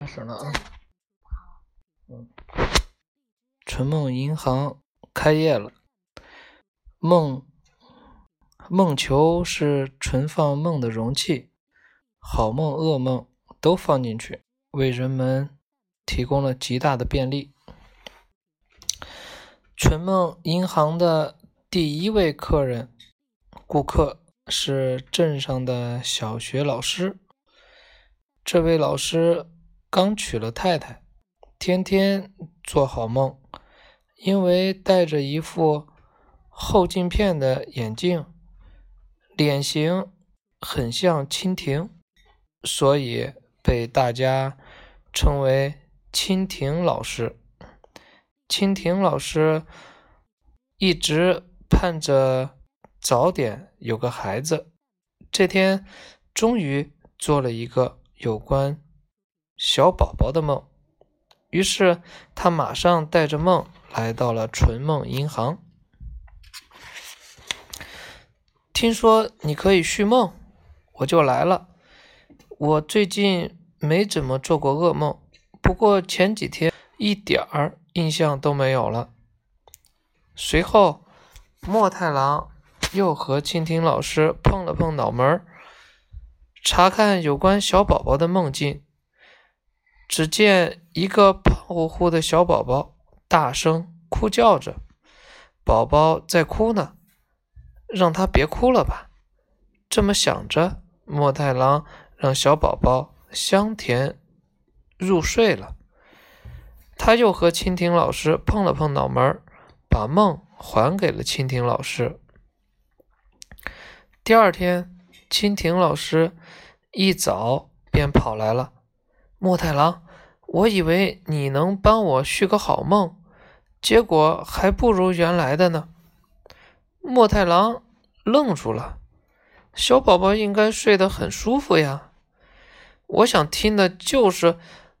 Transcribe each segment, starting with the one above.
开始了啊，嗯，纯梦银行开业了。梦梦球是存放梦的容器，好梦、噩梦都放进去，为人们提供了极大的便利。纯梦银行的第一位客人顾客是镇上的小学老师，这位老师。刚娶了太太，天天做好梦，因为戴着一副后镜片的眼镜，脸型很像蜻蜓，所以被大家称为蜻蜓老师。蜻蜓老师一直盼着早点有个孩子，这天终于做了一个有关。小宝宝的梦，于是他马上带着梦来到了纯梦银行。听说你可以续梦，我就来了。我最近没怎么做过噩梦，不过前几天一点儿印象都没有了。随后，墨太郎又和蜻蜓老师碰了碰脑门儿查看有关小宝宝的梦境。只见一个胖乎乎的小宝宝大声哭叫着：“宝宝在哭呢，让他别哭了吧。”这么想着，莫太郎让小宝宝香甜入睡了。他又和蜻蜓老师碰了碰脑门，把梦还给了蜻蜓老师。第二天，蜻蜓老师一早便跑来了。莫太郎，我以为你能帮我续个好梦，结果还不如原来的呢。莫太郎愣住了，小宝宝应该睡得很舒服呀，我想听的就是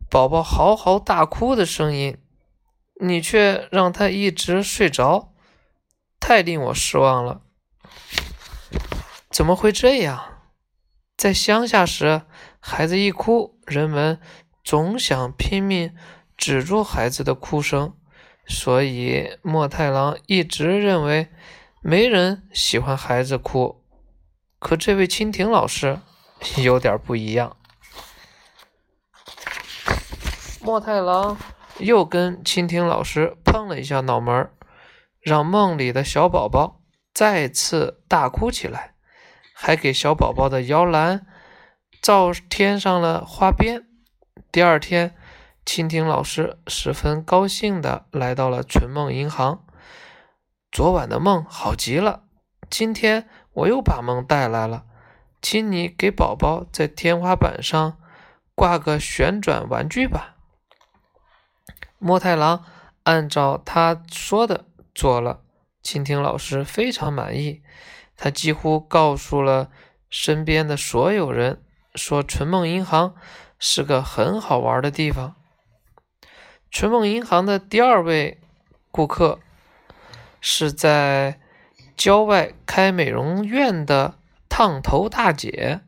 宝宝嚎嚎大哭的声音，你却让他一直睡着，太令我失望了。怎么会这样？在乡下时，孩子一哭，人们总想拼命止住孩子的哭声，所以莫太郎一直认为没人喜欢孩子哭。可这位蜻蜓老师 有点不一样。莫太郎又跟蜻蜓老师碰了一下脑门儿，让梦里的小宝宝再次大哭起来。还给小宝宝的摇篮照添上了花边。第二天，蜻蜓老师十分高兴地来到了纯梦银行。昨晚的梦好极了，今天我又把梦带来了，请你给宝宝在天花板上挂个旋转玩具吧。莫太郎按照他说的做了，蜻蜓老师非常满意。他几乎告诉了身边的所有人，说纯梦银行是个很好玩的地方。纯梦银行的第二位顾客是在郊外开美容院的烫头大姐。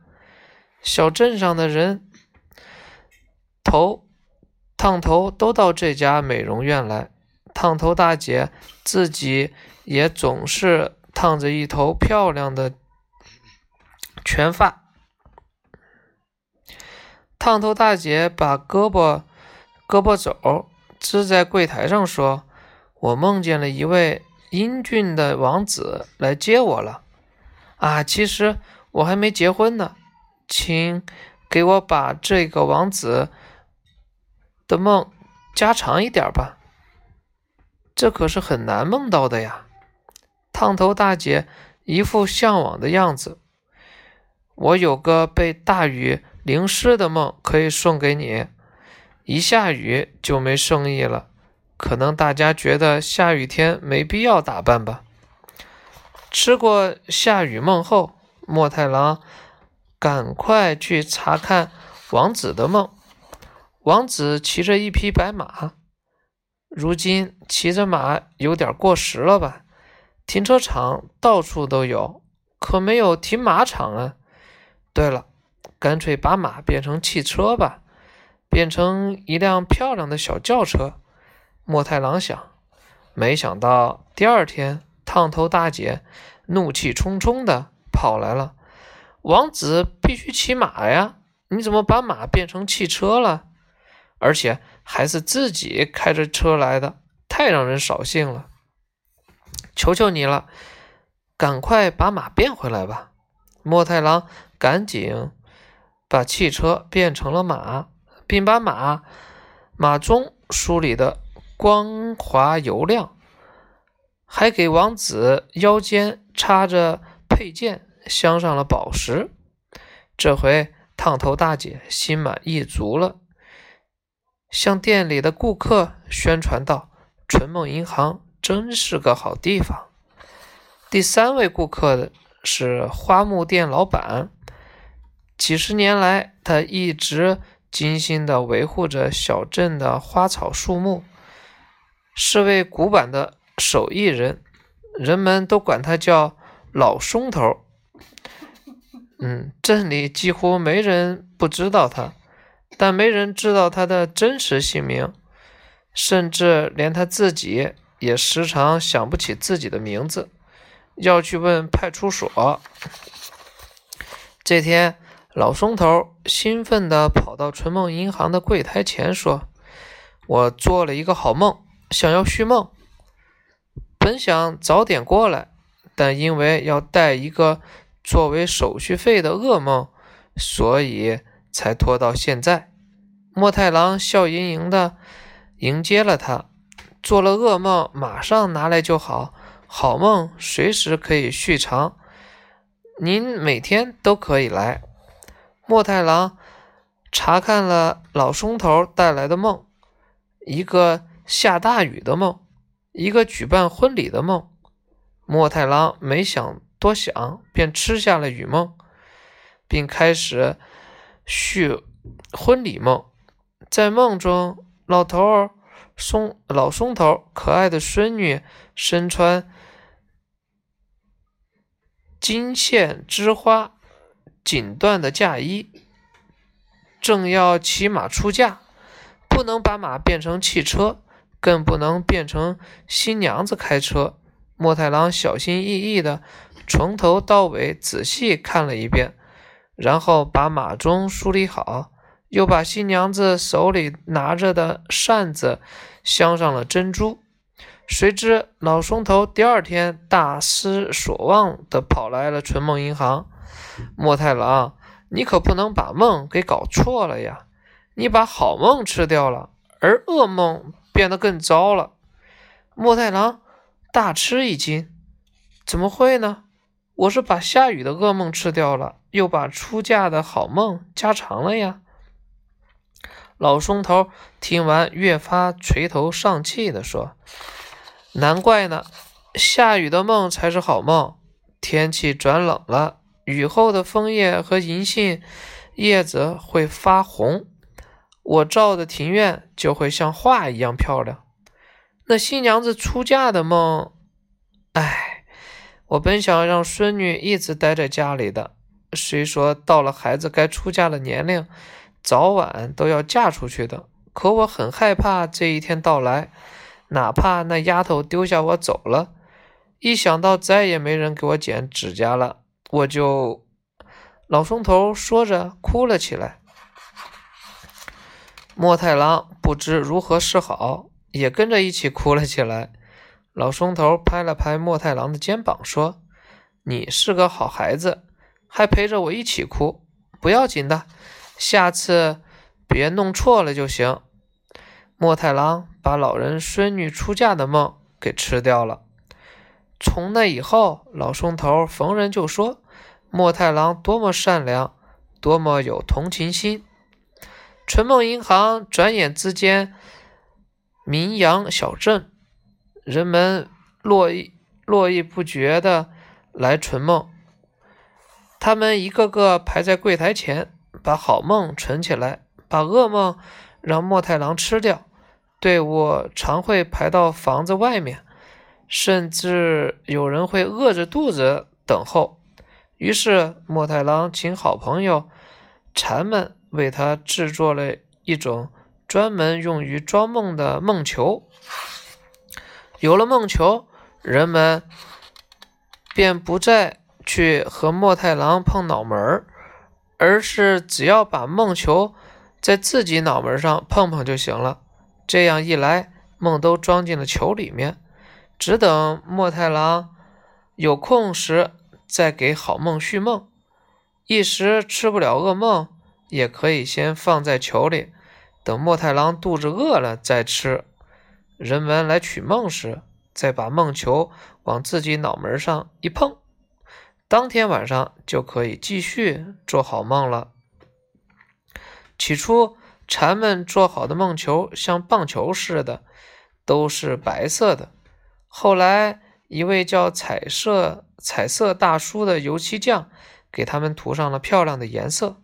小镇上的人头烫头都到这家美容院来，烫头大姐自己也总是。烫着一头漂亮的全发，烫头大姐把胳膊胳膊肘支在柜台上说：“我梦见了一位英俊的王子来接我了。啊，其实我还没结婚呢，请给我把这个王子的梦加长一点吧，这可是很难梦到的呀。”烫头大姐一副向往的样子。我有个被大雨淋湿的梦可以送给你。一下雨就没生意了，可能大家觉得下雨天没必要打扮吧。吃过下雨梦后，莫太郎赶快去查看王子的梦。王子骑着一匹白马，如今骑着马有点过时了吧？停车场到处都有，可没有停马场啊。对了，干脆把马变成汽车吧，变成一辆漂亮的小轿车。莫太郎想，没想到第二天，烫头大姐怒气冲冲的跑来了：“王子必须骑马呀！你怎么把马变成汽车了？而且还是自己开着车来的，太让人扫兴了！求求你了，赶快把马变回来吧！”莫太郎赶紧把汽车变成了马，并把马马鬃梳理的光滑油亮，还给王子腰间插着佩剑镶上了宝石。这回烫头大姐心满意足了，向店里的顾客宣传道：“纯梦银行真是个好地方。”第三位顾客。是花木店老板，几十年来，他一直精心地维护着小镇的花草树木，是位古板的手艺人，人们都管他叫老松头。嗯，镇里几乎没人不知道他，但没人知道他的真实姓名，甚至连他自己也时常想不起自己的名字。要去问派出所。这天，老松头兴奋地跑到春梦银行的柜台前，说：“我做了一个好梦，想要续梦。本想早点过来，但因为要带一个作为手续费的噩梦，所以才拖到现在。”莫太郎笑盈盈地迎接了他：“做了噩梦，马上拿来就好。”好梦随时可以续长，您每天都可以来。莫太郎查看了老松头带来的梦：一个下大雨的梦，一个举办婚礼的梦。莫太郎没想多想，便吃下了雨梦，并开始续婚礼梦。在梦中，老头儿松老松头可爱的孙女身穿。金线织花、锦缎的嫁衣，正要骑马出嫁，不能把马变成汽车，更不能变成新娘子开车。莫太郎小心翼翼地从头到尾仔细看了一遍，然后把马鬃梳理好，又把新娘子手里拿着的扇子镶上了珍珠。谁知老松头第二天大失所望地跑来了纯梦银行。莫太郎，你可不能把梦给搞错了呀！你把好梦吃掉了，而噩梦变得更糟了。莫太郎大吃一惊：“怎么会呢？我是把下雨的噩梦吃掉了，又把出嫁的好梦加长了呀！”老松头听完，越发垂头丧气地说。难怪呢，下雨的梦才是好梦。天气转冷了，雨后的枫叶和银杏叶子会发红，我照的庭院就会像画一样漂亮。那新娘子出嫁的梦，唉，我本想让孙女一直待在家里的，虽说到了孩子该出嫁的年龄，早晚都要嫁出去的，可我很害怕这一天到来。哪怕那丫头丢下我走了，一想到再也没人给我剪指甲了，我就……老松头说着哭了起来。莫太郎不知如何是好，也跟着一起哭了起来。老松头拍了拍莫太郎的肩膀，说：“你是个好孩子，还陪着我一起哭，不要紧的，下次别弄错了就行。”莫太郎把老人孙女出嫁的梦给吃掉了。从那以后，老松头逢人就说莫太郎多么善良，多么有同情心。纯梦银行转眼之间名扬小镇，人们络绎络绎不绝的来纯梦。他们一个个排在柜台前，把好梦存起来，把噩梦让莫太郎吃掉。队伍常会排到房子外面，甚至有人会饿着肚子等候。于是墨太郎请好朋友蝉们为他制作了一种专门用于装梦的梦球。有了梦球，人们便不再去和墨太郎碰脑门儿，而是只要把梦球在自己脑门上碰碰就行了。这样一来，梦都装进了球里面，只等墨太郎有空时再给好梦续梦。一时吃不了噩梦，也可以先放在球里，等墨太郎肚子饿了再吃。人们来取梦时，再把梦球往自己脑门上一碰，当天晚上就可以继续做好梦了。起初，蝉们做好的梦球像棒球似的，都是白色的。后来，一位叫彩色彩色大叔的油漆匠给他们涂上了漂亮的颜色。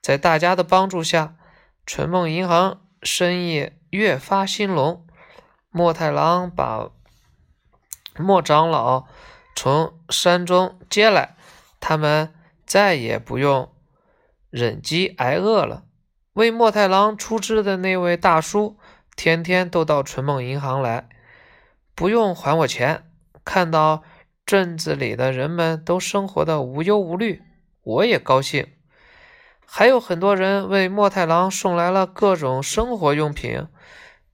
在大家的帮助下，纯梦银行生意越发兴隆。莫太郎把莫长老从山中接来，他们再也不用忍饥挨饿了。为莫太郎出资的那位大叔，天天都到纯梦银行来，不用还我钱。看到镇子里的人们都生活的无忧无虑，我也高兴。还有很多人为莫太郎送来了各种生活用品，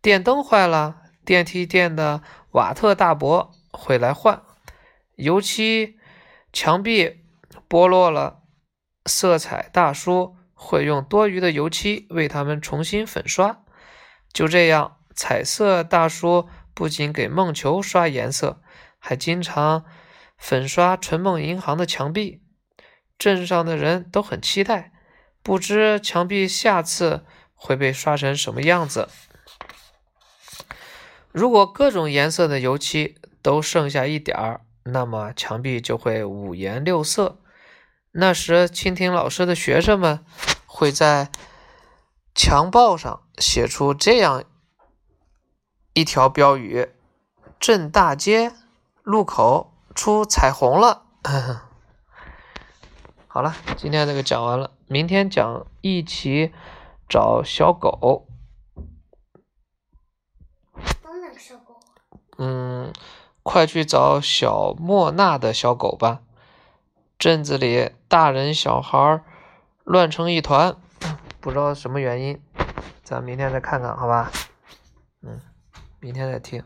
电灯坏了。电梯店的瓦特大伯会来换油漆，墙壁剥落了，色彩大叔会用多余的油漆为他们重新粉刷。就这样，彩色大叔不仅给梦球刷颜色，还经常粉刷纯梦银行的墙壁。镇上的人都很期待，不知墙壁下次会被刷成什么样子。如果各种颜色的油漆都剩下一点儿，那么墙壁就会五颜六色。那时，蜻蜓老师的学生们会在墙报上写出这样一条标语：“镇大街路口出彩虹了。”好了，今天这个讲完了，明天讲一起找小狗。嗯，快去找小莫娜的小狗吧！镇子里大人小孩乱成一团，不知道什么原因，咱明天再看看，好吧？嗯，明天再听。